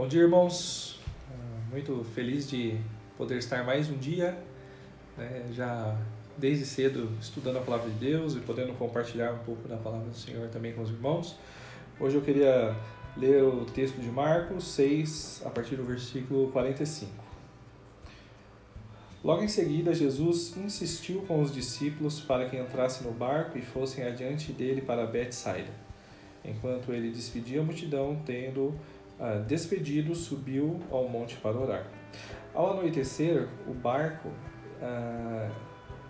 Bom dia, irmãos. Ah, muito feliz de poder estar mais um dia, né, já desde cedo estudando a palavra de Deus e podendo compartilhar um pouco da palavra do Senhor também com os irmãos. Hoje eu queria ler o texto de Marcos 6, a partir do versículo 45. Logo em seguida, Jesus insistiu com os discípulos para que entrassem no barco e fossem adiante dele para Betsaida. Enquanto ele despedia a multidão, tendo despedido, subiu ao monte para orar. Ao anoitecer, o barco ah,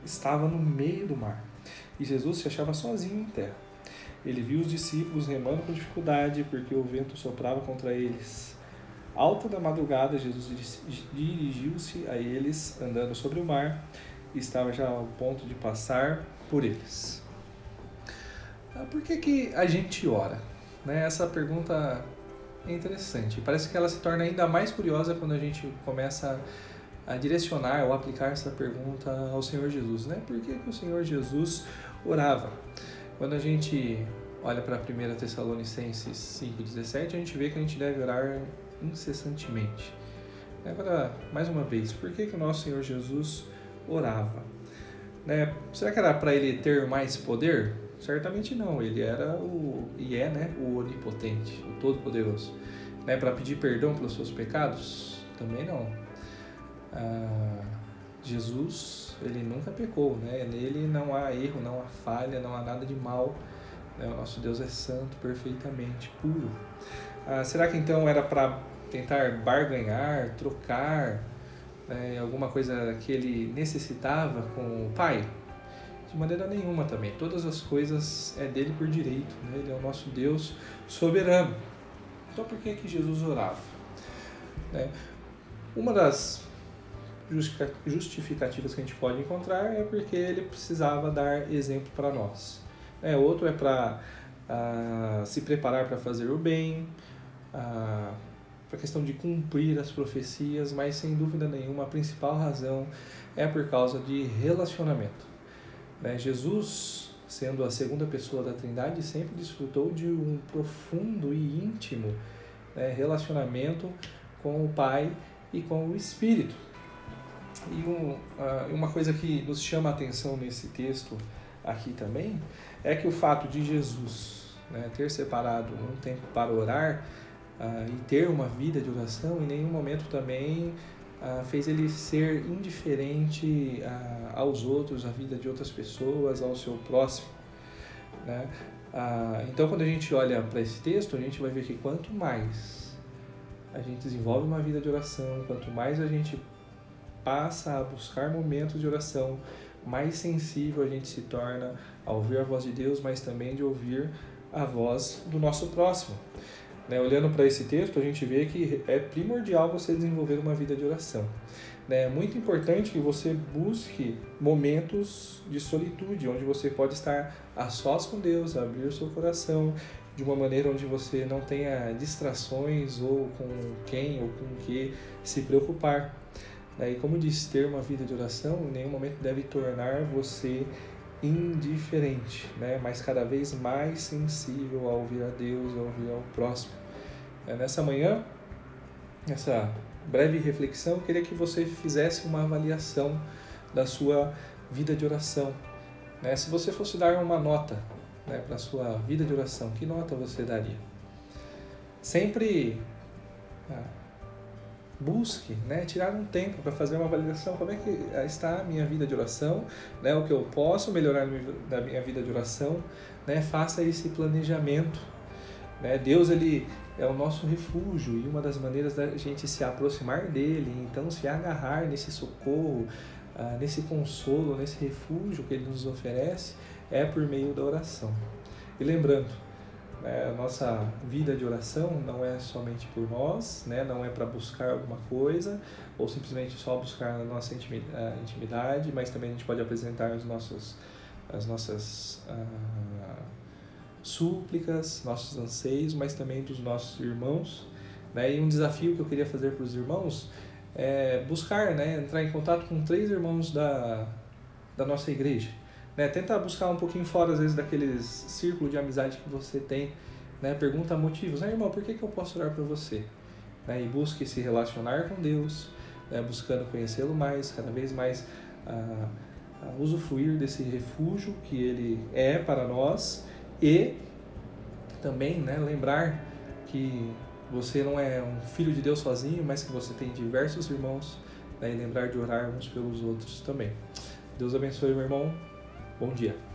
estava no meio do mar e Jesus se achava sozinho em terra. Ele viu os discípulos remando com dificuldade porque o vento soprava contra eles. Alta da madrugada, Jesus dirigiu-se a eles andando sobre o mar e estava já ao ponto de passar por eles. Ah, por que, que a gente ora? Né? Essa pergunta é interessante. Parece que ela se torna ainda mais curiosa quando a gente começa a direcionar ou aplicar essa pergunta ao Senhor Jesus. Né? Por que, que o Senhor Jesus orava? Quando a gente olha para 1 Tessalonicenses 5,17, a gente vê que a gente deve orar incessantemente. Agora, mais uma vez, por que, que o nosso Senhor Jesus orava? Né? Será que era para ele ter mais poder? Certamente não, ele era o e é, né, o onipotente, o todo-poderoso. Né, para pedir perdão pelos seus pecados? Também não. Ah, Jesus, ele nunca pecou, né? Nele não há erro, não há falha, não há nada de mal. Né? Nosso Deus é santo, perfeitamente puro. Ah, será que então era para tentar barganhar, trocar né, alguma coisa que ele necessitava com o Pai? De maneira nenhuma também. Todas as coisas é dele por direito. Né? Ele é o nosso Deus soberano. Então por que, que Jesus orava? Né? Uma das justificativas que a gente pode encontrar é porque ele precisava dar exemplo para nós. É, outro é para uh, se preparar para fazer o bem, ah, para a questão de cumprir as profecias, mas sem dúvida nenhuma a principal razão é por causa de relacionamento. Né? Jesus, sendo a segunda pessoa da Trindade, sempre desfrutou de um profundo e íntimo né, relacionamento com o Pai e com o Espírito. E um, uma coisa que nos chama a atenção nesse texto aqui também é que o fato de Jesus né, ter separado um tempo para orar uh, e ter uma vida de oração, em nenhum momento também ah, fez ele ser indiferente ah, aos outros, à vida de outras pessoas, ao seu próximo. Né? Ah, então, quando a gente olha para esse texto, a gente vai ver que quanto mais a gente desenvolve uma vida de oração, quanto mais a gente passa a buscar momentos de oração, mais sensível a gente se torna a ouvir a voz de Deus, mas também de ouvir a voz do nosso próximo. Né? Olhando para esse texto, a gente vê que é primordial você desenvolver uma vida de oração. Né? É muito importante que você busque momentos de solitude, onde você pode estar a sós com Deus, abrir o seu coração de uma maneira onde você não tenha distrações ou com quem ou com o que se preocupar. Né? E como disse, ter uma vida de oração em nenhum momento deve tornar você indiferente, né? mas cada vez mais sensível a ouvir a Deus, a ouvir ao próximo. É, nessa manhã, nessa breve reflexão, eu queria que você fizesse uma avaliação da sua vida de oração. Né? Se você fosse dar uma nota né, para a sua vida de oração, que nota você daria? Sempre ah, busque né, tirar um tempo para fazer uma avaliação. Como é que está a minha vida de oração? Né, o que eu posso melhorar na minha vida de oração? Né, faça esse planejamento. Né? Deus ele é o nosso refúgio e uma das maneiras da gente se aproximar dele, então se agarrar nesse socorro, ah, nesse consolo, nesse refúgio que ele nos oferece, é por meio da oração. E lembrando, né, a nossa vida de oração não é somente por nós, né, não é para buscar alguma coisa ou simplesmente só buscar a nossa intimidade, mas também a gente pode apresentar os nossos, as nossas. Ah, súplicas, nossos anseios, mas também dos nossos irmãos. Né? E um desafio que eu queria fazer para os irmãos é buscar, né, entrar em contato com três irmãos da, da nossa igreja. Né? Tenta buscar um pouquinho fora, às vezes, daqueles círculo de amizade que você tem. Né? Pergunta motivos. Ah, irmão, por que, que eu posso orar por você? né, e busque se relacionar com Deus, né, buscando conhecê-lo mais, cada vez mais ah, ah, usufruir desse refúgio que Ele é para nós e também né, lembrar que você não é um filho de Deus sozinho, mas que você tem diversos irmãos né, e lembrar de orar uns pelos outros também. Deus abençoe, meu irmão. Bom dia.